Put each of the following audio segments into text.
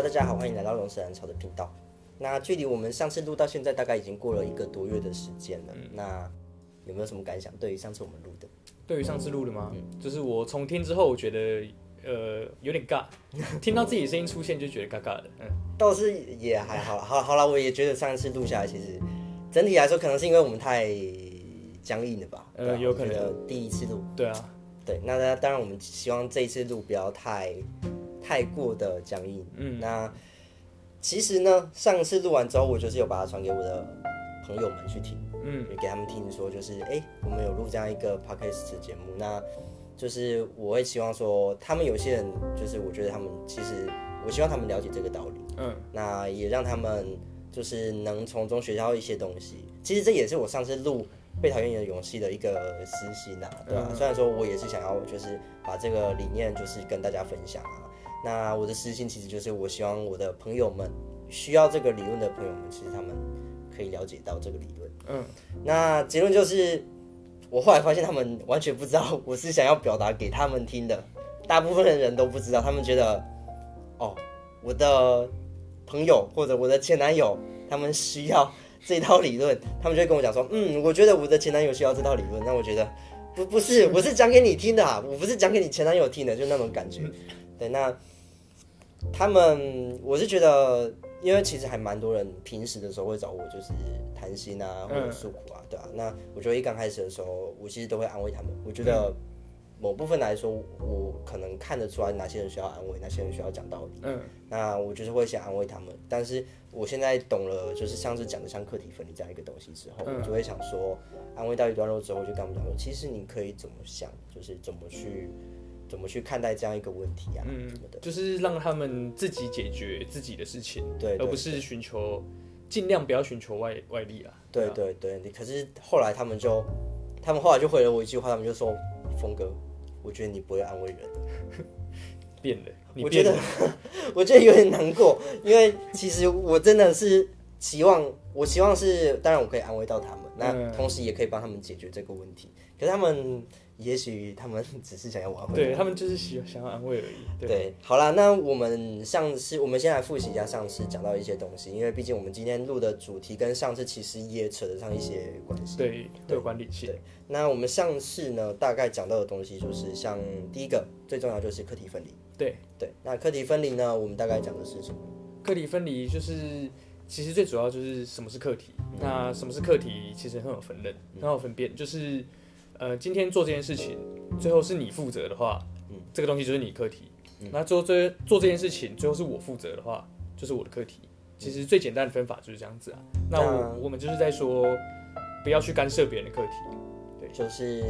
Hello，大家好，欢迎来到龙舌兰草的频道。那距离我们上次录到现在，大概已经过了一个多月的时间了。那有没有什么感想？对于上次我们录的，对于上次录的吗？就是我重听之后，我觉得呃有点尬，听到自己声音出现就觉得尬尬的。嗯，倒是也还好啦。好，好了，我也觉得上次录下来，其实整体来说，可能是因为我们太僵硬了吧？呃有可能第一次录，对啊，对，那那当然我们希望这一次录不要太太过的僵硬。嗯，那其实呢，上次录完之后，我就是有把它传给我的朋友们去听。嗯，也给他们听说，就是哎、诶我们有录这样一个 podcast 的节目，那就是我会希望说，他们有些人，就是我觉得他们其实，我希望他们了解这个道理，嗯，那也让他们就是能从中学到一些东西。其实这也是我上次录《被讨厌的勇气》的一个私心啊，对吧、虽然说我也是想要就是把这个理念就是跟大家分享啊，那我的私心其实就是我希望我的朋友们需要这个理论的朋友们，其实他们可以了解到这个理论。嗯，那结论就是，我后来发现他们完全不知道我是想要表达给他们听的，大部分的人都不知道，他们觉得，哦，我的朋友或者我的前男友，他们需要这套理论，他们就会跟我讲说，嗯，我觉得我的前男友需要这套理论，那我觉得不不是，我是讲给你听的啊，我不是讲给你前男友听的，就那种感觉。对，那他们，我是觉得，因为其实还蛮多人平时的时候会找我，就是谈心啊，或者诉苦啊，对啊。那我觉得一刚开始的时候，我其实都会安慰他们。我觉得某部分来说，我可能看得出来哪些人需要安慰，哪些人需要讲道理。嗯，那我就是会先安慰他们。但是我现在懂了，就是上次讲的像课题分离这样一个东西之后，我就会想说，安慰到一段落之后，就跟他们讲说，其实你可以怎么想，就是怎么去怎么去看待这样一个问题啊，嗯什么的。就是让他们自己解决自己的事情，对对而不是寻求尽量不要寻求外外力啊。对对对，你可是后来他们就，他们后来就回了我一句话，他们就说：“峰哥，我觉得你不会安慰人。变了，你我觉得，，我觉得有点难过，因为其实我真的是期望，我希望是，当然我可以安慰到他们，那嗯同时也可以帮他们解决这个问题。可是他们也许他们只是想要挽回对他们就是喜想要安慰而已。对，对，好啦，那我们上次我们先来复习一下上次讲到一些东西，因为毕竟我们今天录的主题跟上次其实也扯得上一些关系。对，会有关联性。对，那我们上次呢，大概讲到的东西就是像第一个最重要就是课题分离。对，对，那课题分离呢，我们大概讲的是什么？课题分离就是，其实最主要就是什么是课题。那什么是课题，其实很有分类，很好分辨。就是，呃，今天做这件事情，最后是你负责的话，嗯这个东西就是你课题。那做这做这件事情，最后是我负责的话，就是我的课题。其实最简单的分法就是这样子啊。那我我们就是在说，不要去干涉别人的课题。就是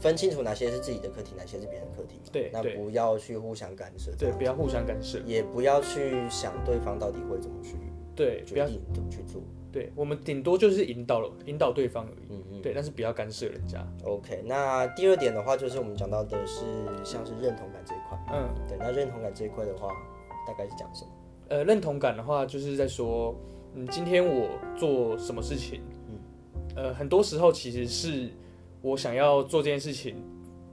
分清楚哪些是自己的课题，哪些是别人的课题对那不要去互相干涉，对，不要互相干涉。也不要去想对方到底会怎么去对，不要决定怎么去做。对，我们顶多就是引导了引导对方而已。嗯嗯。对，但是不要干涉人家。OK，那第二点的话，就是我们讲到的是像是认同感这一块。嗯，对，那认同感这一块的话，大概是讲什么？呃，认同感的话，就是在说，嗯，今天我做什么事情，嗯呃，很多时候其实是我想要做这件事情，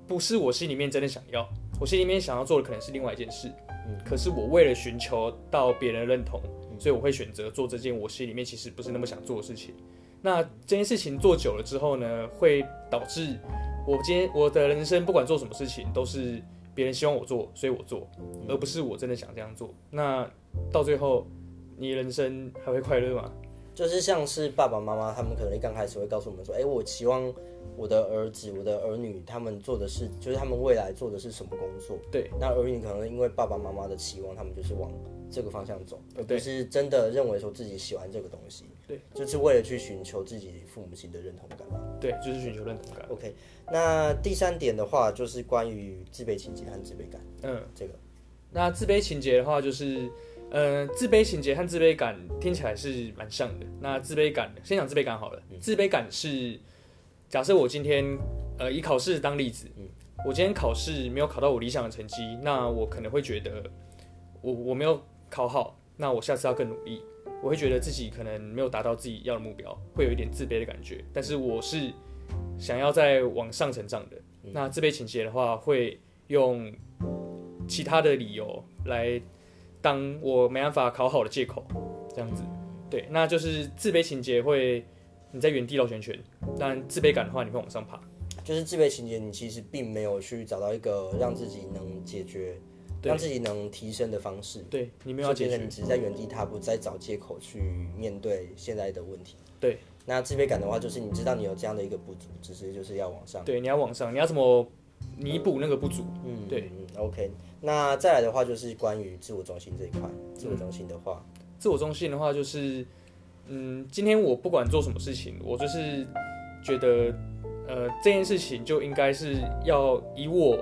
不是我心里面真的想要，我心里面想要做的可能是另外一件事，嗯可是我为了寻求到别人的认同，所以我会选择做这件我心里面其实不是那么想做的事情。那这件事情做久了之后呢，会导致我今天我的人生不管做什么事情都是别人希望我做，所以我做，而不是我真的想这样做。那到最后，你人生还会快乐吗？就是像是爸爸妈妈他们可能一刚开始会告诉我们说，哎、我期望我的儿子、我的儿女他们做的是，就是他们未来做的是什么工作。对，那儿女可能因为爸爸妈妈的期望，他们就是往这个方向走，而不对是真的认为说自己喜欢这个东西。对，就是为了去寻求自己父母亲的认同感嘛。对，就是寻求认同感。OK，那第三点的话，就是关于自卑情节和自卑感。嗯，这个那自卑情节的话，就是，呃，自卑情节和自卑感听起来是蛮像的。那自卑感，先讲自卑感好了。自卑感是，假设我今天，呃，以考试当例子，嗯我今天考试没有考到我理想的成绩，那我可能会觉得我我没有考好，那我下次要更努力。我会觉得自己可能没有达到自己要的目标，会有一点自卑的感觉。但是我是想要再往上成长的。那自卑情节的话，会用其他的理由来当我没办法考好的借口，这样子。对，那就是自卑情节会你在原地绕圈圈，但自卑感的话，你会往上爬。就是自卑情节，你其实并没有去找到一个让自己能解决、对让自己能提升的方式。对你没有要解决就变成你，只是在原地踏步，在找借口去面对现在的问题。对，那自卑感的话，就是你知道你有这样的一个不足，只是就是要往上。对，你要往上，你要怎么弥补那个不足？嗯，对嗯，OK。那再来的话，就是关于自我中心这一块。自我中心的话，自我中心的话，就是，嗯，今天我不管做什么事情，我就是觉得，呃，这件事情就应该是要以我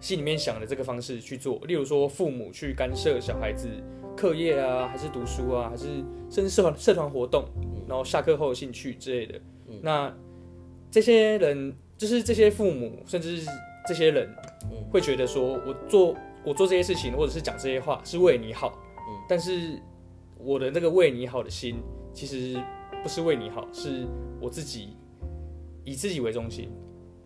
心里面想的这个方式去做。例如说，父母去干涉小孩子课业啊，还是读书啊，还是甚至社团社团活动，然后下课后的兴趣之类的。那这些人，就是这些父母，甚至是这些人，会觉得说我做我做这些事情，或者是讲这些话，是为你好。但是我的那个为你好的心，其实不是为你好，是我自己以自己为中心。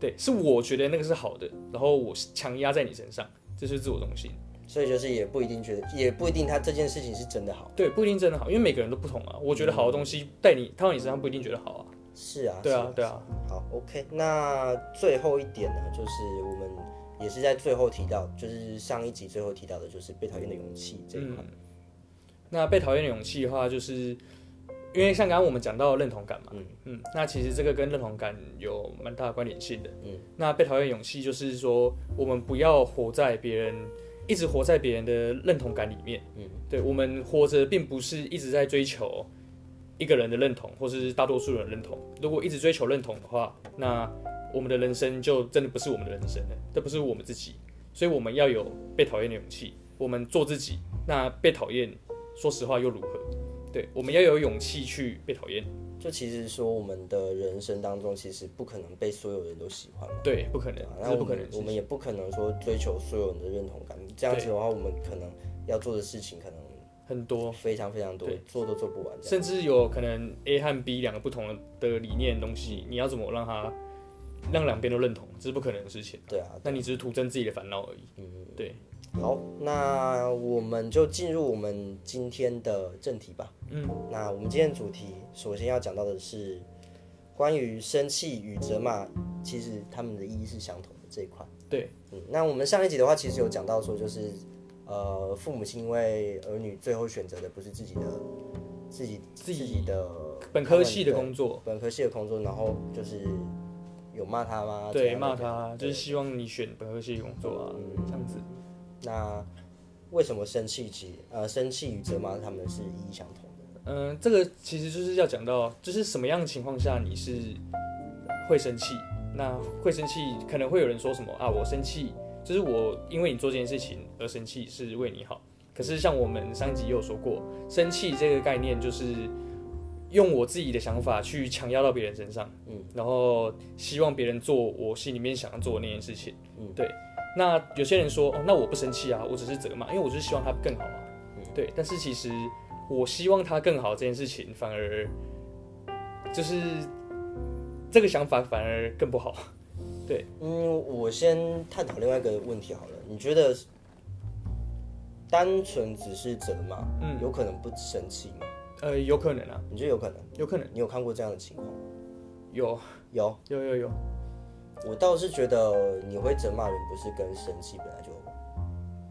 对，是我觉得那个是好的，然后我强压在你身上，这是自我中心。所以就是也不一定觉得，也不一定他这件事情是真的好。对，不一定真的好，因为每个人都不同啊。我觉得好的东西带你套到你身上，不一定觉得好啊。是啊，对啊，对啊，好，OK。那最后一点呢，就是我们也是在最后提到，就是上一集最后提到的，就是被讨厌的勇气这一块。那被讨厌的勇气的话，就是因为像刚刚我们讲到认同感嘛，嗯嗯那其实这个跟认同感有蛮大的关联性的。嗯，那被讨厌勇气就是说，我们不要活在别人，一直活在别人的认同感里面。嗯，对我们活着并不是一直在追求一个人的认同，或是大多数人的认同。如果一直追求认同的话，那我们的人生就真的不是我们的人生了，这不是我们自己。所以我们要有被讨厌的勇气，我们做自己。那被讨厌，说实话又如何？对，我们要有勇气去被讨厌。就其实说，我们的人生当中，其实不可能被所有人都喜欢嘛。对，不可能对啊，，这那我是不可能我们也不可能说追求所有人的认同感。这样子的话，我们可能要做的事情可能很多，非常非常多，做都做不完。甚至有可能 A 和 B 两个不同的理念的东西，你要怎么让它让两边都认同，这是不可能的事情。对啊，那你只是徒增自己的烦恼而已。嗯对，好，那我们就进入我们今天的正题吧。嗯，那我们今天的主题首先要讲到的是关于生气与责骂，其实他们的意义是相同的这一块。对，嗯，那我们上一集的话，其实有讲到说，就是呃，父母亲因为儿女最后选择的不是自己的自己自己己的本科系的工作，本科系的工作，然后就是有骂他吗？对，骂他就是希望你选本科系的工作啊，嗯这样子。那为什么生气及呃生气与责骂他们是一一相同的？嗯，这个其实就是要讲到，就是什么样的情况下你是会生气？那会生气，可能会有人说什么啊？我生气就是我因为你做这件事情而生气，是为你好。可是像我们上一集也有说过，生气这个概念就是用我自己的想法去强压到别人身上，嗯，然后希望别人做我心里面想要做的那件事情，嗯，对。那有些人说，哦，那我不生气啊，我只是责骂，因为我就是希望他更好啊，对。但是其实我希望他更好这件事情，反而就是这个想法反而更不好。对，嗯，我先探讨另外一个问题好了。你觉得单纯只是责骂，嗯，有可能不生气吗？呃，有可能啊，你觉得有可能？有可能，你有看过这样的情况？有有，有有有，我倒是觉得你会责骂人，不是跟生气本来就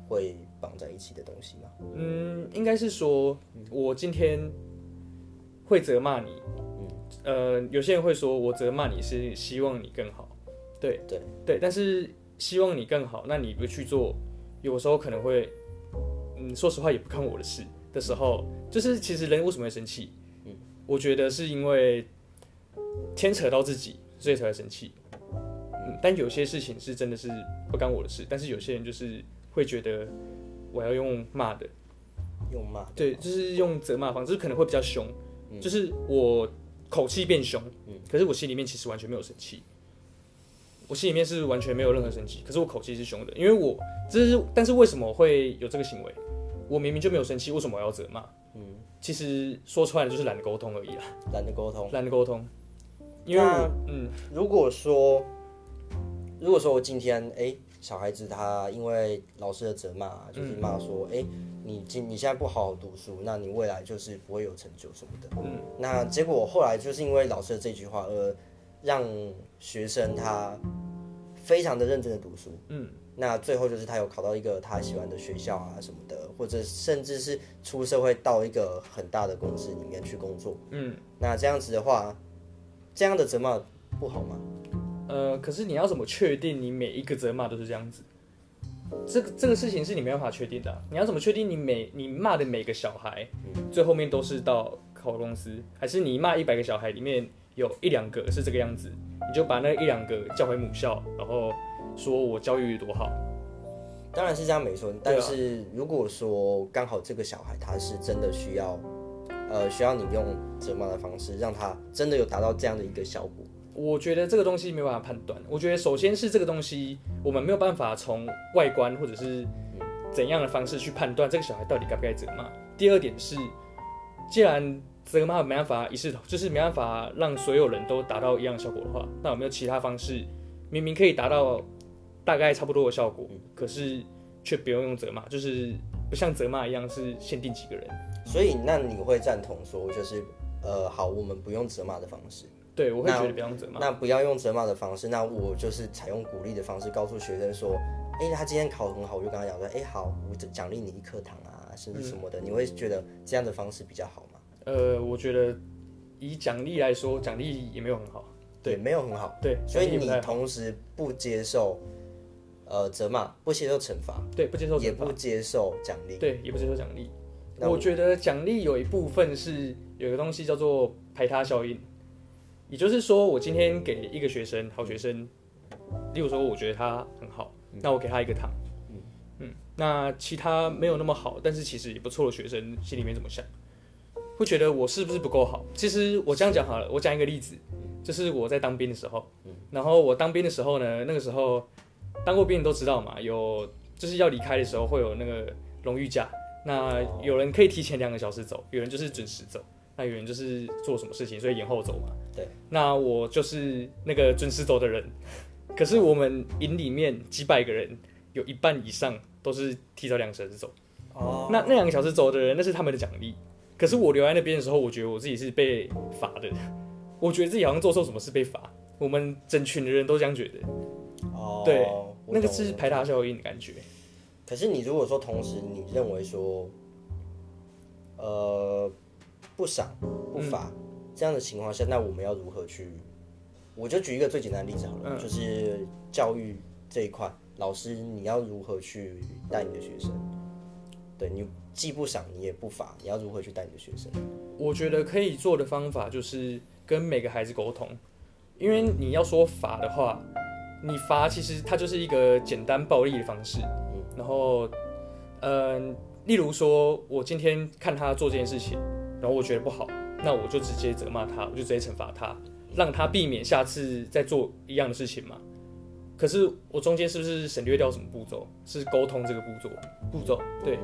会绑在一起的东西吗？嗯，应该是说，我今天会责骂你，嗯呃，有些人会说我责骂你是希望你更好，对对对，但是希望你更好，那你不去做，有时候可能会，嗯，说实话也不看我的事的时候，就是其实人为什么会生气？嗯，我觉得是因为牵扯到自己，所以才会生气。嗯，但有些事情是真的是不干我的事，但是有些人就是会觉得我要用骂的，用骂对，就是用责骂方式，可能会比较凶，就是我口气变凶，嗯。可是我心里面其实完全没有生气，我心里面是完全没有任何生气，可是我口气是凶的，因为我这是，但是为什么会有这个行为？我明明就没有生气，为什么我要责骂？嗯，其实说穿了就是懒得沟通而已啦，懒得沟通。懒得沟通，因为嗯。如果说，如果说我今天哎、小孩子他因为老师的责骂，就是骂说，哎、你今你现在不好好读书，那你未来就是不会有成就什么的。嗯，那结果后来就是因为老师的这句话，而让学生他非常的认真的读书。嗯，那最后就是他有考到一个他喜欢的学校啊什么的，或者甚至是出社会到一个很大的公司里面去工作。嗯，那这样子的话，这样的责骂不好吗？呃，可是你要怎么确定你每一个责骂都是这样子？这个这个事情是你没办法确定的啊、你要怎么确定你每你骂的每个小孩，最后面都是到考公司，还是你骂一百个小孩里面有一两个是这个样子，你就把那一两个叫回母校，然后说我教育多好？当然是这样没错，但是如果说刚好这个小孩他是真的需要，呃，需要你用责骂的方式，让他真的有达到这样的一个效果。我觉得这个东西没有办法判断。我觉得首先是这个东西，我们没有办法从外观或者是怎样的方式去判断这个小孩到底该不该责骂。第二点是，既然责骂没办法一视同，就是没办法让所有人都达到一样的效果的话，那有没有其他方式，明明可以达到大概差不多的效果，可是却不用用责骂，就是不像责骂一样是限定几个人。所以，那你会赞同说，就是呃，好，我们不用责骂的方式，对，我会觉得不要用责骂。那不要用责骂的方式，那我就是采用鼓励的方式，告诉学生说，哎、他今天考得很好，我就跟他讲说，哎、好，我奖励你一课堂啊，甚至什么的，你会觉得这样的方式比较好吗？呃，我觉得以奖励来说，奖励也没有很好。对，没有很好。对，所以你同时不接受呃责骂，不接受惩罚，对不接受也不接受奖励。对，也不接受奖励。那我觉得奖励有一部分是有一个东西叫做排他效应，也就是说，我今天给一个学生好学生，例如说我觉得他很好，那我给他一个糖，嗯那其他没有那么好，但是其实也不错的学生，心里面怎么想？会觉得我是不是不够好？其实我这样讲好了，我讲一个例子，就是我在当兵的时候，然后我当兵的时候呢，那个时候当过兵的都知道嘛，有就是要离开的时候会有那个荣誉假，那有人可以提前两个小时走，有人就是准时走，那有人就是做什么事情所以延后走嘛。对，那我就是那个准时走的人，可是我们营里面几百个人，有一半以上都是提早两个小时走。哦，那那两个小时走的人，那是他们的奖励。可是我留在那边的时候，我觉得我自己是被罚的，我觉得自己好像做错什么事被罚。我们整群的人都这样觉得，哦，对那个是排他效应的感觉。可是你如果说同时你认为说，呃，不赏不罚、嗯这样的情况下，那我们要如何去？我就举一个最简单的例子好了，嗯就是教育这一块，老师你要如何去带你的学生？对你既不赏你也不罚，你要如何去带你的学生？我觉得可以做的方法就是跟每个孩子沟通，因为你要说罚的话，你罚其实它就是一个简单暴力的方式。然后，嗯、例如说我今天看他做这件事情，然后我觉得不好，那我就直接责骂他，我就直接惩罚他，让他避免下次再做一样的事情嘛。可是我中间是不是省略掉什么步骤？是沟通这个步骤，步骤对。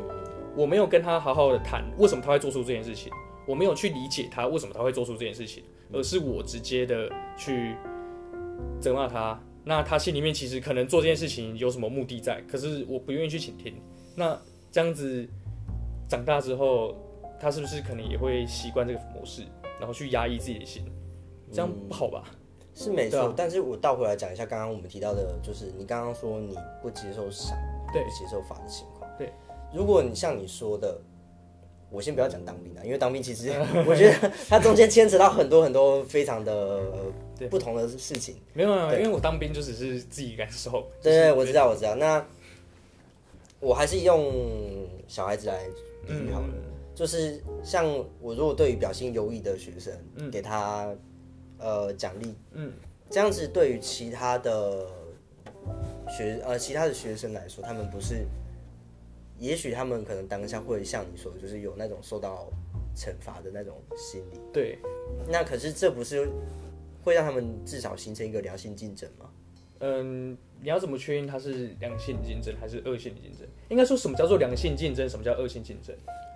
我没有跟他好好的谈为什么他会做出这件事情，我没有去理解他为什么他会做出这件事情，而是我直接的去责骂他。那他心里面其实可能做这件事情有什么目的在，可是我不愿意去倾听。那这样子长大之后，他是不是可能也会习惯这个模式，然后去压抑自己的心？这样不好吧？是没错，啊但是我倒回来讲一下刚刚我们提到的，就是你刚刚说你不接受赏，对不接受罚的情况。对，如果你像你说的，我先不要讲当兵啊，因为当兵其实 我觉得它中间牵扯到很多很多非常的不同的事情。没有没有，对因为我当兵就只是自己感受。对对，我知道我知道。那我还是用小孩子来比喻好了，嗯就是像我如果对于表现优异的学生，嗯给他呃奖励，嗯，这样子对于其他的学呃其他的学生来说，他们不是，也许他们可能当下会像你说的，就是有那种受到惩罚的那种心理。对，那可是这不是会让他们至少形成一个良性竞争吗？嗯，你要怎么确定它是良性竞争还是恶性竞争？应该说什么叫做良性竞争，什么叫恶性竞争？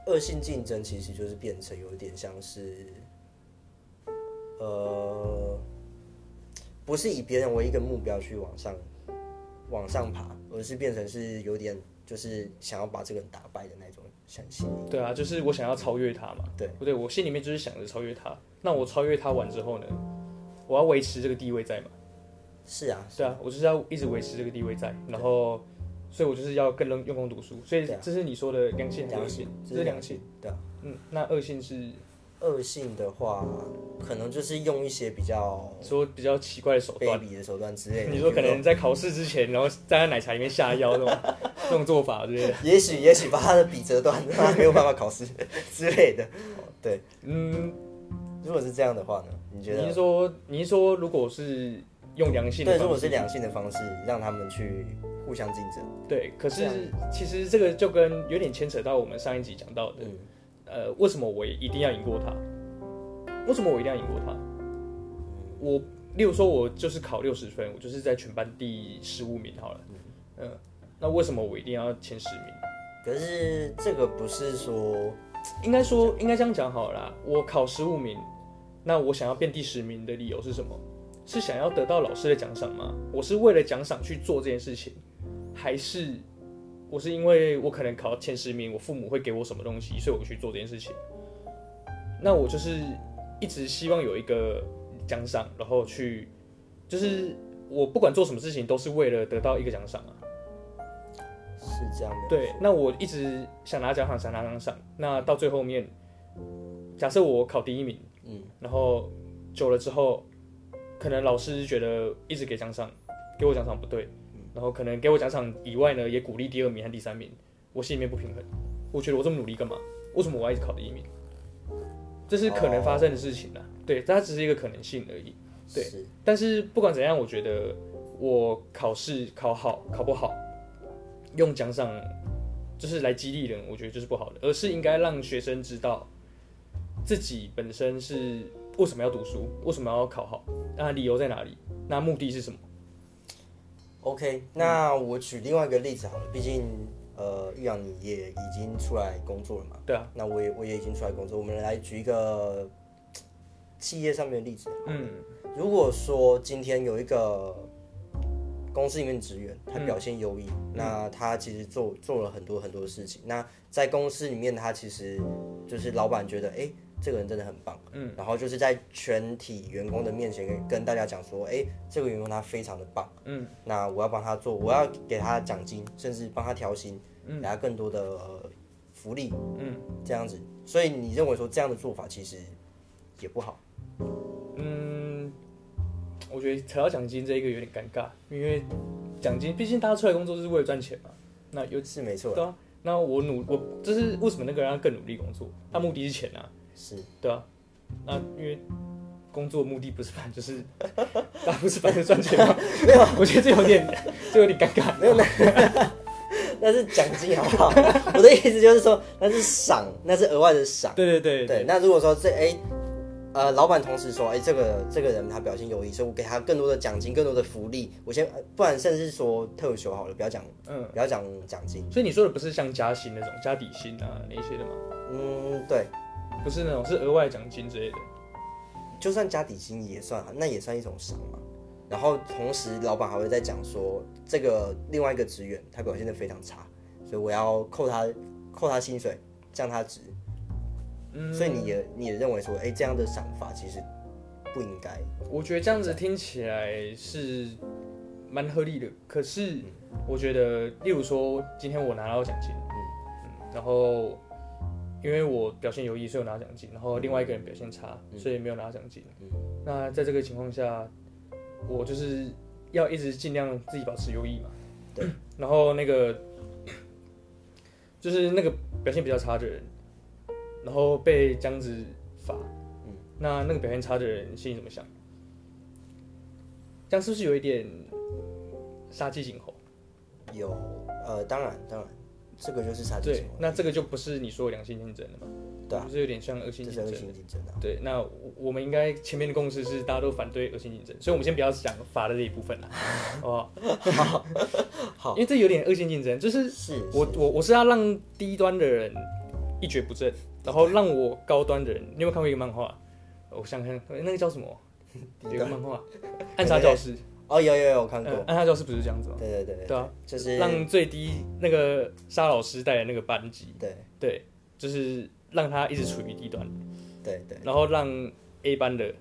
恶性竞争其实就是变成有点像是，呃，不是以别人为一个目标去往上往上爬，而是变成是有点就是想要把这个人打败的那种想心理。对啊，就是我想要超越他嘛。对，不对？我心里面就是想着超越他。那我超越他完之后呢，我要维持这个地位在嘛？是啊，对啊，我就是要一直维持这个地位在，然后，所以我就是要更用用功读书。所以这是你说的良性良性？，这是良性。，对啊。嗯，那恶性是恶性的话，可能就是用一些比较说比较奇怪的手段。卑鄙的手段之类的。你说可能在考试之前，然后站在奶茶里面下药那种 那种做法之类的。也许也许把他的笔折断，让他没有办法考试 之类的。对，嗯，如果是这样的话呢？你觉得你是？说你是说如果是用良性的对，方式，如果是良性的方式，让他们去互相竞争。对，可是其实这个就跟有点牵扯到我们上一集讲到的，嗯，呃，为什么我一定要赢过他？为什么我一定要赢过他？我，例如说，我就是考六十分，我就是在全班第十五名好了，嗯、那为什么我一定要前十名？可是这个不是说应该说，应该这样讲好了啦。我考十五名，那我想要变第十名的理由是什么？是想要得到老师的奖赏吗？我是为了奖赏去做这件事情，还是我是因为我可能考前十名，我父母会给我什么东西，所以我去做这件事情？那我就是一直希望有一个奖赏，然后去，就是我不管做什么事情都是为了得到一个奖赏啊。是这样的。对，那我一直想拿奖赏，想拿奖赏。那到最后面，假设我考第一名，嗯，然后久了之后，可能老师觉得一直给奖赏，给我奖赏不对，然后可能给我奖赏以外呢，也鼓励第二名和第三名，我心里面不平衡。我觉得我这么努力干嘛？为什么我要一直考第一名？这是可能发生的事情啦。对，它只是一个可能性而已。对是但是不管怎样，我觉得我考试考好考不好，用奖赏就是来激励人，我觉得就是不好的，而是应该让学生知道自己本身是为什么要读书，为什么要考好，那理由在哪里，那目的是什么？OK。那我举另外一个例子好了，毕竟呃，玉阳你也已经出来工作了嘛。对啊，那我也我也已经出来工作，我们来举一个企业上面的例子。嗯如果说今天有一个公司里面的职员，他表现优异，那他其实做做了很多很多事情。那在公司里面，他其实就是老板觉得，哎、这个人真的很棒，嗯，然后就是在全体员工的面前跟跟大家讲说，哎、这个员工他非常的棒，嗯，那我要帮他做，我要给他奖金，甚至帮他调薪，嗯。给他更多的、呃福利，嗯。这样子。所以你认为说这样的做法其实也不好？嗯，我觉得扯到奖金这一个有点尴尬，因为奖金毕竟大家出来工作就是为了赚钱嘛，那有是没错，对啊，那我努我这是为什么那个人要更努力工作？他目的是钱啊，是对啊，那因为工作目的不是反就是，大家不是反正赚钱吗？没有，我觉得这有点这有点尴尬。没有那 那是奖金好不好？我的意思就是说那是赏，那是额外的赏。对对对对，那如果说这哎、呃，老板同时说，哎、这个这个人他表现优异，所以我给他更多的奖金，更多的福利。我先，呃不然甚至说特休好了，不要讲，嗯，不要讲奖金。所以你说的不是像加薪那种加底薪啊那些的吗？嗯，对，不是那种是额外奖金之类的。就算加底薪也算，那也算一种赏嘛。然后同时，老板还会再讲说，这个另外一个职员他表现的非常差，所以我要扣他扣他薪水，降他职。嗯，所以你也你也认为说，哎、这样的赏法其实不应该。我觉得这样子听起来是蛮合理的，可是我觉得，例如说今天我拿到奖金，嗯嗯，然后因为我表现优异，所以我拿奖金，然后另外一个人表现差，所以没有拿奖金。那在这个情况下，我就是要一直尽量自己保持优异嘛。对。然后那个就是那个表现比较差的人，然后被这样子罚，嗯，那那个表现差的人心里怎么想？这样是不是有一点杀鸡儆猴？有呃，当然当然，这个就是差距对，那这个就不是你说的良性竞争了嘛？对啊就是有点像恶性竞争恶。性竞争啊。对，那我我们应该前面的共识是大家都反对恶性竞争，所以我们先不要讲罚的这一部分了，好不好？好 因为这有点恶性竞争，就是是我我我是要让低端的人一蹶不振，然后让我高端的人，你有没有看过一个漫画？我想看那个叫什么？有一个漫画《暗杀教室》，哦，有有有我看过，嗯，安踏教室不是这样子吗？对对对对，啊，就是让最低那个沙老师带的那个班级，对对，就是让他一直处于低端，对对然后让 A 班的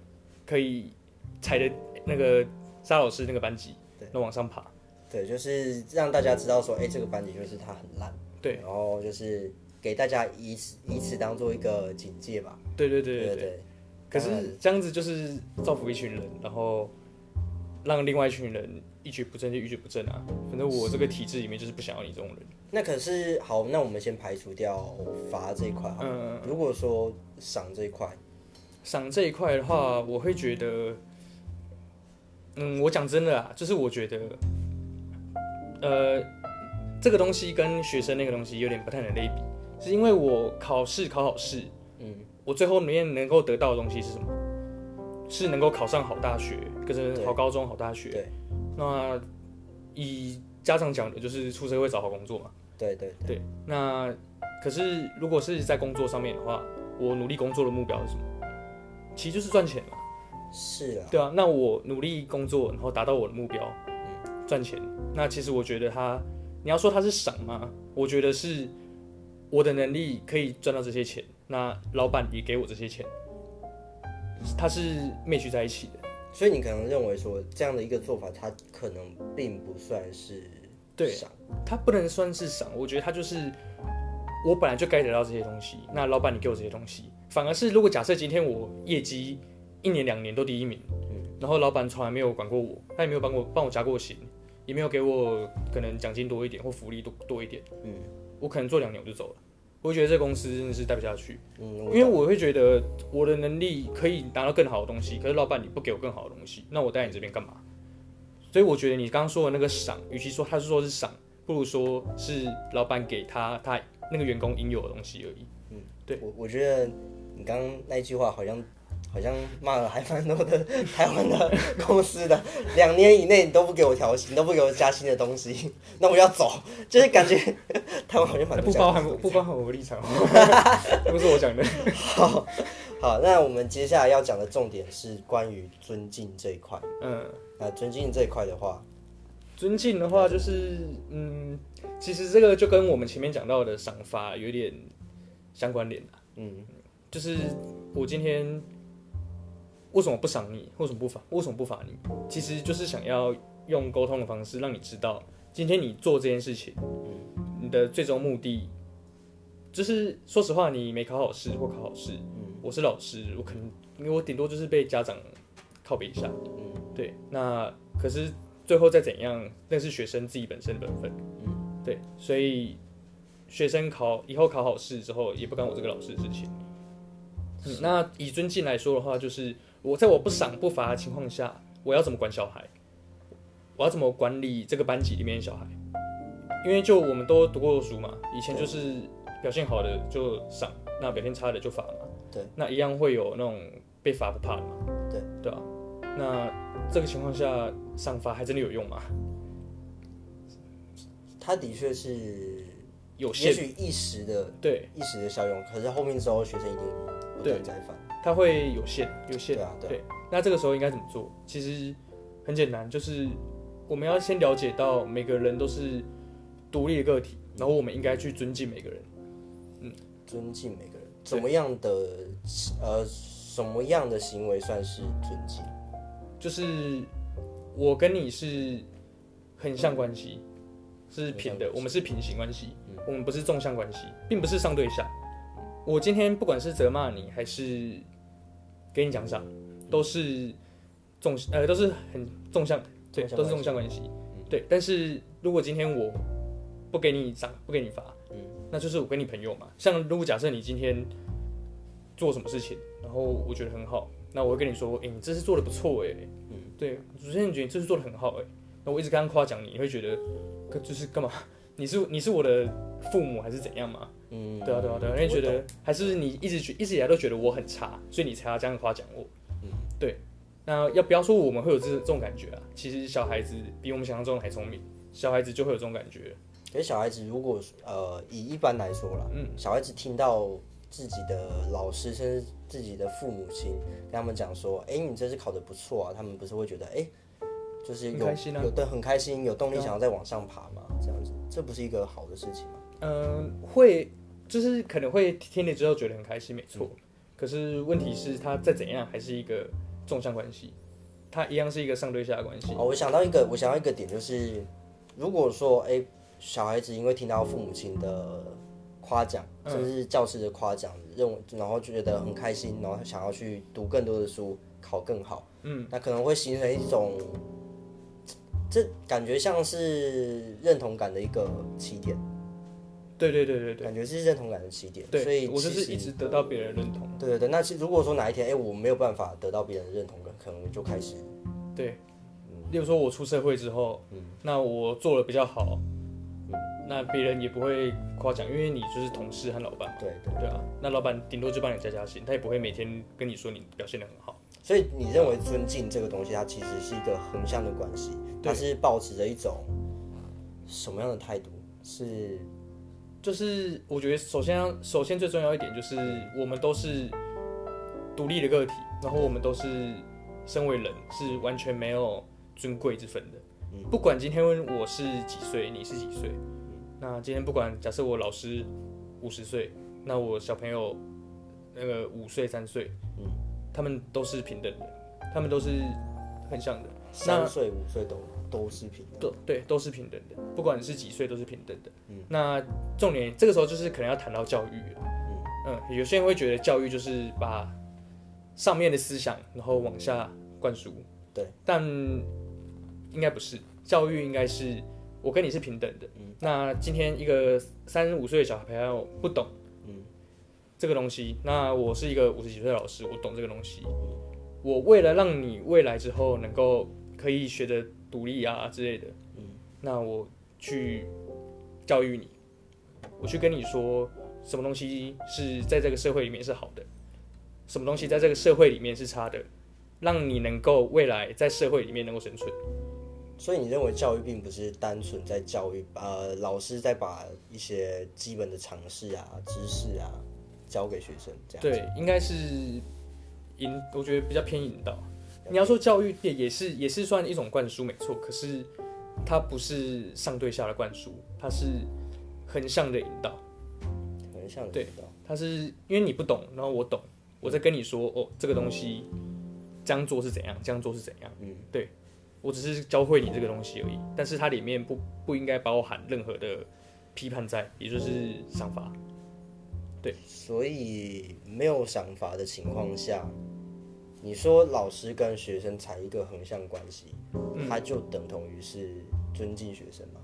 可以踩的那个沙老师那个班级，对那往上爬。对，就是让大家知道说，哎，这个班级就是他很烂，对然后就是给大家以此以此当做一个警戒吧。对对对。对对，可是这样子就是造福一群人，然后让另外一群人一蹶不振就一蹶不振啊。反正我这个体制里面就是不想要你这种人。那可是好，那我们先排除掉罚这一块。嗯，如果说赏这一块，赏这一块的话，我会觉得，嗯，我讲真的啊，就是我觉得，呃，这个东西跟学生那个东西有点不太能类比，是因为我考试考好试，嗯，我最后面能够得到的东西是什么？是能够考上好大学，跟对着好高中、好大学。对。那以家长讲的，就是出社会找好工作嘛。对对对。那可是如果是在工作上面的话，我努力工作的目标是什么？其实就是赚钱嘛。是啊，对啊，那我努力工作，然后达到我的目标，赚钱。那其实我觉得他，你要说他是赏吗？我觉得是我的能力可以赚到这些钱，那老板也给我这些钱，他是 match 在一起的。所以你可能认为说这样的一个做法，它可能并不算是对赏，他不能算是赏，我觉得他就是我本来就该得到这些东西。那老板你给我这些东西，反而是如果假设今天我业绩一年两年都第一名，嗯然后老板从来没有管过我，他也没有帮我帮我加过薪，也没有给我可能奖金多一点或福利多多一点，嗯我可能做两年我就走了。我会觉得这公司真的是待不下去，嗯，因为我会觉得我的能力可以拿到更好的东西，可是老板你不给我更好的东西，那我待在你这边干嘛？所以我觉得你刚刚说的那个赏，与其说他是说是赏，不如说是老板给他他那个员工应有的东西而已。嗯对我我觉得你刚刚那句话好像好像骂了还蛮多的 台湾的公司的，两年以内你都不给我调薪，都不给我加薪的东西，那我要走，就是感觉 台湾好像蛮多不包含不包含我的立场，不是我讲的。好，好，那我们接下来要讲的重点是关于尊敬这一块。嗯，那尊敬这一块的话，尊敬的话就是嗯，其实这个就跟我们前面讲到的赏罚有点相关联的。嗯，就是我今天为什么不赏你？为什么不罚？为什么不罚你？其实就是想要用沟通的方式让你知道，今天你做这件事情，你的最终目的就是说实话，你没考好试或考好试，我是老师，我可能因为我顶多就是被家长靠背一下，对，那可是最后再怎样，那是学生自己本身的本分，对，所以学生考以后考好试之后，也不干我这个老师的事情。嗯，那以尊敬来说的话，就是我在我不赏不罚的情况下，我要怎么管小孩？我要怎么管理这个班级里面的小孩？因为就我们都读过书嘛，以前就是表现好的就赏，那表现差的就罚嘛。对，那一样会有那种被罚不怕的嘛。对，对啊。那这个情况下，赏罚还真的有用吗？他的确是有限，也许一时的对，一时的效用，可是后面之后学生一定不断再犯。它会有限，有限。对那这个时候应该怎么做？其实很简单，就是我们要先了解到每个人都是独立的个体，然后我们应该去尊敬每个人。嗯尊敬每个人，怎么样的呃什么样的行为算是尊敬？就是我跟你是横向关系，是平的，我们是平行关系，我们不是纵向关系，并不是上对下。我今天不管是责骂你，还是给你奖赏，都是纵呃都是很纵向，对，都是纵向关系。对，但是如果今天我不给你赏，不给你罚，嗯那就是我跟你朋友嘛。像如果假设你今天做什么事情，然后我觉得很好，那我会跟你说，哎、你这次做的不错哎、嗯，对，主持人觉得你这次做的很好哎、那我一直刚刚夸奖你，你会觉得，可就是干嘛？你是你是我的父母还是怎样嘛？嗯，对啊对啊对啊，因为觉得还是你一直觉一直以来都觉得我很差，所以你才要这样夸奖我。嗯，对。那要不要说我们会有这这种感觉啊？其实小孩子比我们想象中的还聪明，小孩子就会有这种感觉。可是小孩子如果呃以一般来说啦，嗯，小孩子听到自己的老师甚至自己的父母亲跟他们讲说，哎、你这次考得不错啊，他们不是会觉得，哎、就是有心啊有对很开心，有动力想要再往上爬嘛，这样子，这不是一个好的事情吗？嗯，会就是可能会听了之后觉得很开心，没错。可是问题是，它再怎样还是一个纵向关系，它一样是一个上对下的关系。哦，我想到一个，我想到一个点就是，如果说哎、小孩子因为听到父母亲的夸奖，嗯甚至是教师的夸奖，认为然后觉得很开心，然后想要去读更多的书，考更好，嗯，那可能会形成一种，这感觉像是认同感的一个起点，对对对对对感觉是认同感的起点，对所，以我就是一直得到别人认同。对对对，那其如果说哪一天哎、我没有办法得到别人的认同感，可能我就开始对，例如说我出社会之后，那我做的比较好，那别人也不会夸奖，因为你就是同事和老板嘛，对对。对啊，那老板顶多就帮你加加薪，他也不会每天跟你说你表现的很好。所以你认为尊敬这个东西，它其实是一个横向的关系，它是保持着一种什么样的态度？是就是我觉得首先首先最重要一点就是我们都是独立的个体，然后我们都是身为人是完全没有尊贵之分的。不管今天我是几岁，你是几岁，那今天不管假设我老师五十岁，那我小朋友那个五岁三岁，他们都是平等的，他们都是很像的。三岁五岁都都是平等。都对，都是平等的，不管是几岁都是平等的。嗯那重点这个时候就是可能要谈到教育了。嗯有些人会觉得教育就是把上面的思想然后往下灌输，对，但应该不是，教育应该是我跟你是平等的。那今天一个三十五岁的小朋友不懂，这个东西，那我是一个五十几岁的老师，我懂这个东西。我为了让你未来之后能够可以学的独立啊之类的，嗯那我去教育你，我去跟你说什么东西是在这个社会里面是好的，什么东西在这个社会里面是差的，让你能够未来在社会里面能够生存。所以你认为教育并不是单纯在教育，呃，老师在把一些基本的常识啊、知识啊教给学生，这样。对，应该是引，我觉得比较偏引导。你要说教育也也是也是算一种灌输，没错，可是它不是上对下的灌输，它是横向的引导。可能像你对知道，它是因为你不懂，然后我懂，我在跟你说哦，这个东西这样做是怎样，这样做是怎样。嗯，对我只是教会你这个东西而已，但是它里面不不应该包含任何的批判在，也就是想法。所以没有想法的情况下，你说老师跟学生才一个横向关系，嗯它就等同于是尊敬学生嘛？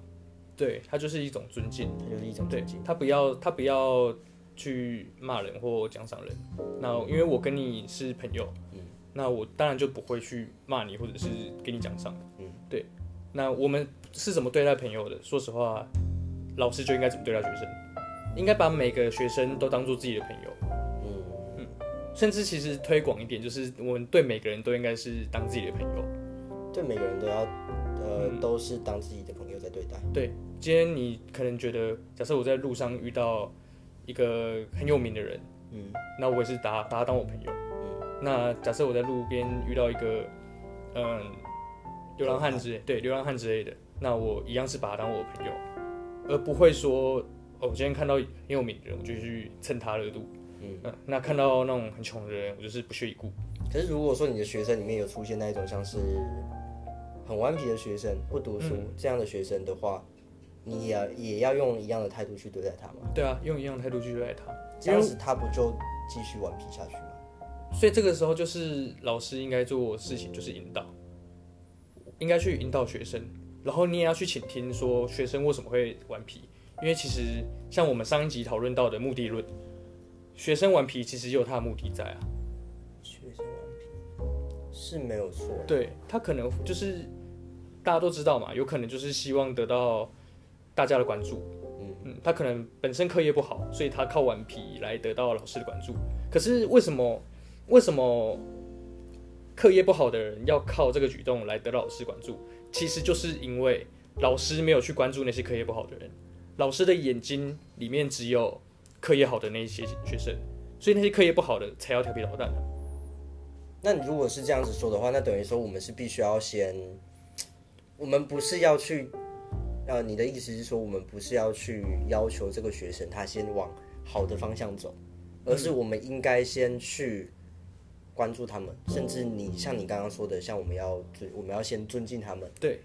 对，他就是一种尊敬。它就是一种尊敬。他不要他不要去骂人或奖赏人。那因为我跟你是朋友，嗯那我当然就不会去骂你或者是给你奖赏。嗯，对。那我们是怎么对待朋友的？说实话，老师就应该怎么对待学生，应该把每个学生都当做自己的朋友。嗯，甚至其实推广一点，就是我们对每个人都应该是当自己的朋友。对每个人都要，呃，嗯都是当自己的朋友在对待。对，今天你可能觉得，假设我在路上遇到一个很有名的人，嗯，那我也是把把他当我朋友。嗯，那假设我在路边遇到一个，嗯，流浪汉之类，对，流浪汉之类的，那我一样是把他当我的朋友，而不会说，哦，我今天看到很有名的人，我就去蹭他热度。嗯那看到那种很穷的人，我就是不屑一顾。可是如果说你的学生里面有出现那一种像是很顽皮的学生、不读书、嗯这样的学生的话，你也也要用一样的态度去对待他吗？对啊，用一样的态度去对待他。这样子他不就继续顽皮下去吗？所以这个时候就是老师应该做的事情，就是引导，应该去引导学生，然后你也要去倾听，说学生为什么会顽皮，因为其实像我们上一集讨论到的目的论，学生顽皮其实也有他的目的在啊，学生顽皮是没有错，对他可能就是大家都知道嘛，有可能就是希望得到大家的关注，嗯。嗯，他可能本身课业不好，所以他靠顽皮来得到老师的关注。可是为什么为什么课业不好的人要靠这个举动来得到老师关注？其实就是因为老师没有去关注那些课业不好的人，老师的眼睛里面只有课业好的那一些学生，所以那些课业不好的才要调皮捣蛋。那你如果是这样子说的话，那等于说我们是必须要先我们不是要去，呃，你的意思是说，我们不是要去要求这个学生他先往好的方向走，而是我们应该先去关注他们，甚至你像你刚刚说的，像我们要尊，我们要先尊敬他们，对，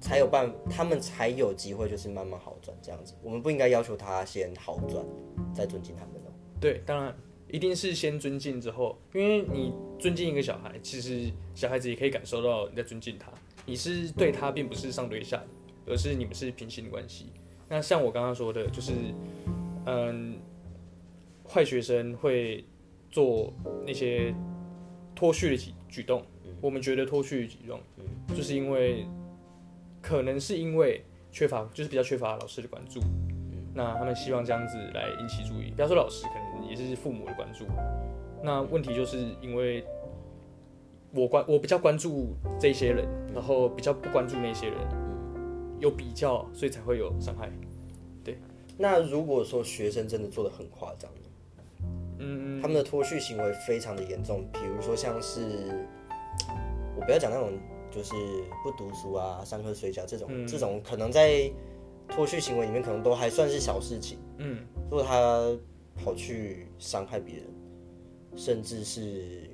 才有办，他们才有机会就是慢慢好转这样子。我们不应该要求他先好转，再尊敬他们哦。对，当然一定是先尊敬之后，因为你尊敬一个小孩，其实小孩子也可以感受到你在尊敬他，你是对他，并不是上对下，而是你们是平行的关系。那像我刚刚说的，就是嗯，坏学生会做那些脱序的举举动，我们觉得脱序的举动，就是因为可能是因为缺乏，就是比较缺乏老师的关注。那他们希望这样子来引起注意，不要说老师，可能也是父母的关注。那问题就是因为我关我比较关注这些人，然后比较不关注那些人，有比较，所以才会有伤害。对那如果说学生真的做的很夸张？嗯，他们的脱序行为非常的严重，比如说像是我不要讲那种就是不读书啊、上课睡觉这种，嗯这种可能在脱序行为里面可能都还算是小事情。嗯，如果他跑去伤害别人，甚至是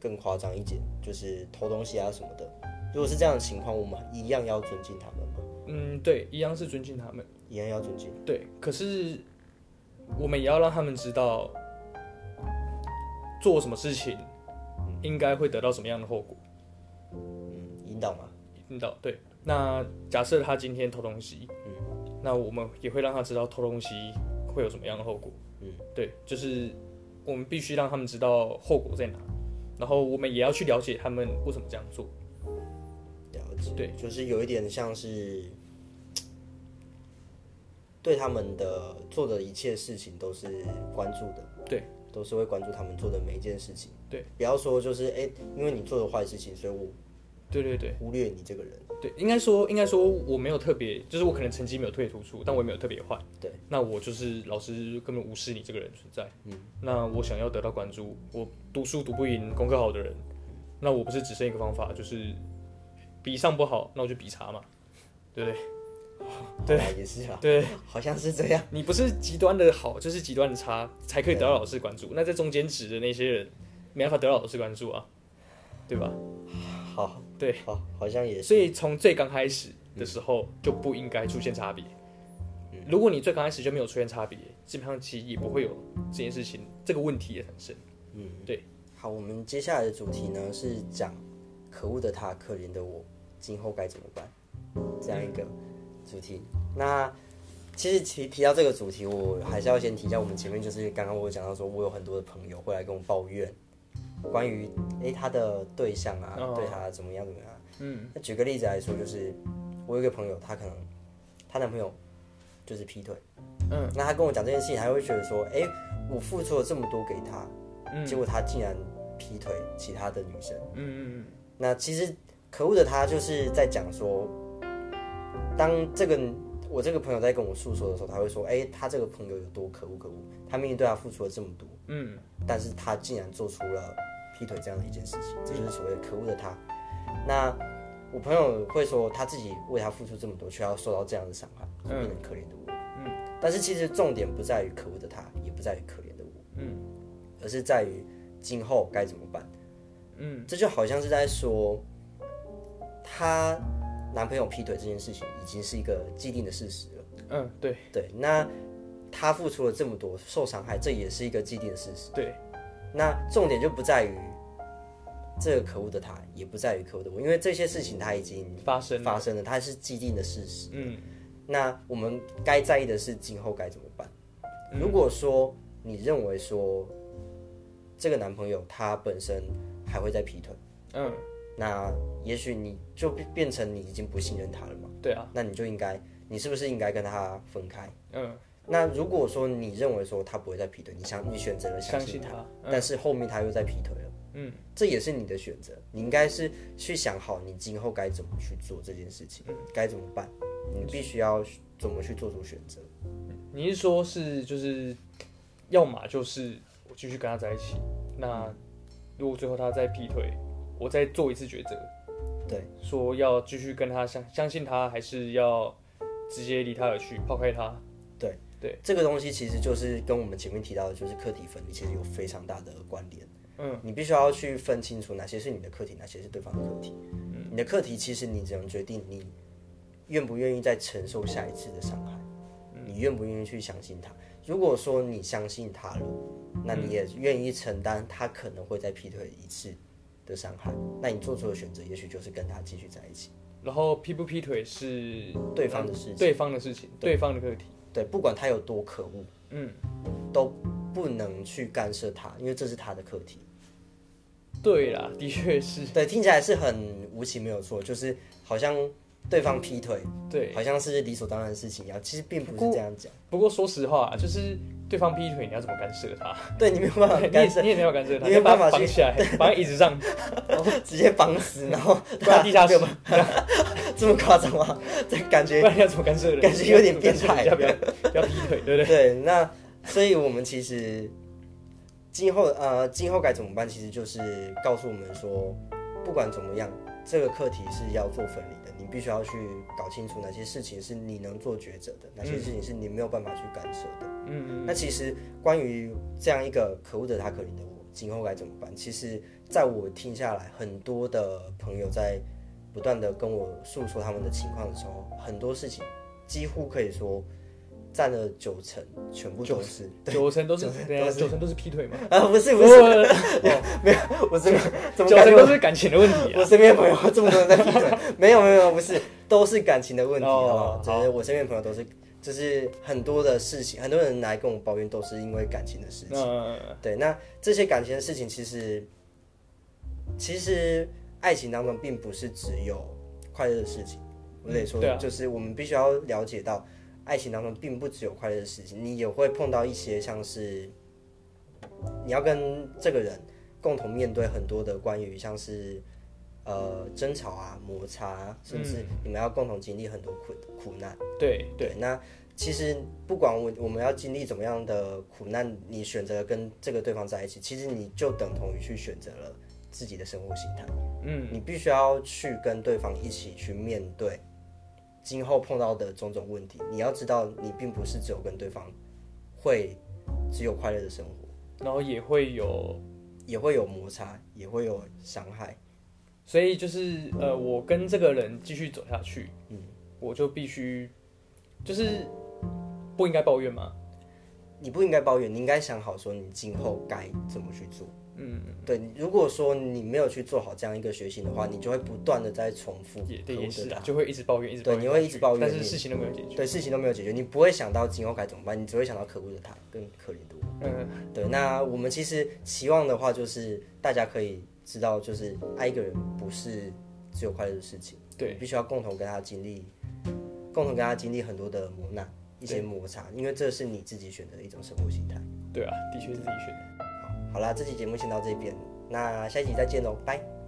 更夸张一点，就是偷东西啊什么的，如果是这样的情况，我们一样要尊敬他们吗？嗯，对，一样是尊敬他们。一样要尊敬。对，可是我们也要让他们知道，做什么事情应该会得到什么样的后果。嗯，引导嘛。引导对。那假设他今天偷东西，嗯，那我们也会让他知道偷东西会有什么样的后果。嗯，对，就是我们必须让他们知道后果在哪，然后我们也要去了解他们为什么这样做。了解，对，就是有一点像是对他们的做的一切事情都是关注的，对，都是会关注他们做的每一件事情，对，不要说就是哎、因为你做的坏事情，所以我对对对。忽略你这个人，对，应该说应该说我没有特别，就是我可能成绩没有特别突出，但我也没有特别坏。对，那我就是老师根本无视你这个人存在。嗯，那我想要得到关注，我读书读不赢，功课好的人，那我不是只剩一个方法，就是比上不好，那我就比差嘛，对不对？对，也是啊，对，好像是这样，你不是极端的好，就是极端的差，才可以得到老师关注。那在中间值的那些人，没办法得到老师关注啊，对吧？好，对，好，好像也是，所以从最刚开始的时候就不应该出现差别。如果你最刚开始就没有出现差别，基本上其实也不会有这件事情这个问题的产生。嗯，对。好，我们接下来的主题呢是讲可恶的他，可怜的我，今后该怎么办？这样一个主题。那其实提提到这个主题，我还是要先提一下，我们前面就是刚刚我有讲到说，我有很多的朋友会来跟我抱怨关于诶他的对象啊，哦。对他怎么样怎么样。嗯。那举个例子来说，就是我有一个朋友，她可能她男朋友就是劈腿，嗯，那她跟我讲这件事情，她会觉得说，哎、我付出了这么多给他，嗯。结果他竟然劈腿其他的女生。嗯嗯嗯。那其实可恶的他就是在讲说，当这个我这个朋友在跟我诉说的时候，他会说，哎、他这个朋友有多可恶可恶，他明明对他付出了这么多，嗯。但是他竟然做出了劈腿这样的一件事情，这就是所谓的可恶的他。那我朋友会说，他自己为他付出这么多，却要受到这样的伤害，会变成可怜的我。嗯但是其实重点不在于可恶的他，也不在于可怜的我，嗯而是在于今后该怎么办。嗯这就好像是在说，她男朋友劈腿这件事情已经是一个既定的事实了。嗯，对对，那她付出了这么多，受伤害，这也是一个既定的事实。对，那重点就不在于这个可恶的他，也不在于可恶的我，因为这些事情他已经发生发生了，它是既定的事实。嗯那我们该在意的是今后该怎么办。如果说你认为说这个男朋友他本身还会再劈腿，嗯，那也许你就变变成你已经不信任他了嘛？对啊，那你就应该，你是不是应该跟他分开？嗯，那如果说你认为说他不会再劈腿，你想你选择了相信他，信他，但是后面他又在劈腿了，嗯，这也是你的选择。你应该是去想好你今后该怎么去做这件事情，嗯该怎么办，你必须要怎么去做出选择。你是说是就是，要么就是我继续跟他在一起，那如果最后他再劈腿，我再做一次抉择，对，说要继续跟他相相信他，还是要直接离他而去，抛开他。对。对这个东西其实就是跟我们前面提到的，就是课题分离，其实有非常大的关联。嗯，你必须要去分清楚哪些是你的课题，哪些是对方的课题。嗯，你的课题其实你只能决定你愿不愿意再承受下一次的伤害，你愿不愿意去相信他。如果说你相信他了，那你也愿意承担他可能会再劈腿一次的伤害，那你做出的选择也许就是跟他继续在一起。然后劈不劈腿是对方的事情，对方的事情，对方的课题。对，不管他有多可恶，嗯，都不能去干涉他，因为这是他的课题。对啦，的确是。对，听起来是很无情，没有错，就是好像对方劈腿，对，好像是理所当然的事情一样，其实并不是这样讲。不过说实话，就是对方劈腿，你要怎么干涉他？对你没有办法干涉，你也没有干涉他，你没有办法绑起来，绑在椅子上，直接绑死，然后关在地下室，这么夸张吗？这感不觉然要怎么干涉人？感觉有点变态要不要不要劈腿，对不对？对。那所以我们其实今后呃今后该怎么办？其实就是告诉我们说，不管怎么样，这个课题是要做分离的，你必须要去搞清楚哪些事情是你能做抉择的，哪些事情是你没有办法去干涉的。嗯嗯那其实关于这样一个可恶的他可怜的我，今后该怎么办？其实在我听下来，很多的朋友在不断的跟我诉说他们的情况的时候，很多事情几乎可以说占了九成，全部都是九成都是九成都是九成都是劈腿嘛，啊，不是不是，没有，我这边怎么九成都是感情的问题我啊。身边朋友这么多人在劈腿？没有没有，不是，都是感情的问题，哦就是我身边朋友都是，就是很多的事情，很多人来跟我抱怨，都是因为感情的事情。嗯，对，那这些感情的事情，其实其实爱情当中并不是只有快乐的事情。我得说，就是我们必须要了解到，爱情当中并不只有快乐的事情，你也会碰到一些像是你要跟这个人共同面对很多的关于像是呃争吵啊、摩擦啊，甚至你们要共同经历很多苦苦难。对对，对，那其实不管我我们要经历怎么样的苦难，你选择跟这个对方在一起，其实你就等同于去选择了自己的生活形态。嗯，你必须要去跟对方一起去面对今后碰到的种种问题。你要知道，你并不是只有跟对方会只有快乐的生活，然后也会有，也会有摩擦，也会有伤害。所以就是呃，我跟这个人继续走下去，嗯，我就必须就是不应该抱怨吗，你不应该抱怨，你应该想好说你今后该怎么去做。嗯，对，如果说你没有去做好这样一个学习的话，你就会不断的在重复也对，也是啊，就会一直抱怨，一直抱怨，对你会一直抱怨但是事情都没有解决。对事情都没有解决，你不会想到今后该怎么办，你只会想到可恶的他跟可怜的我。嗯，对，那我们其实期望的话，就是大家可以知道，就是爱一个人不是只有快乐的事情，对必须要共同跟他经历，共同跟他经历很多的磨难、一些摩擦，因为这是你自己选择的一种生活形态。对啊，的确是自己选的。好啦，这期节目先到这边，那下一集再见喽，拜。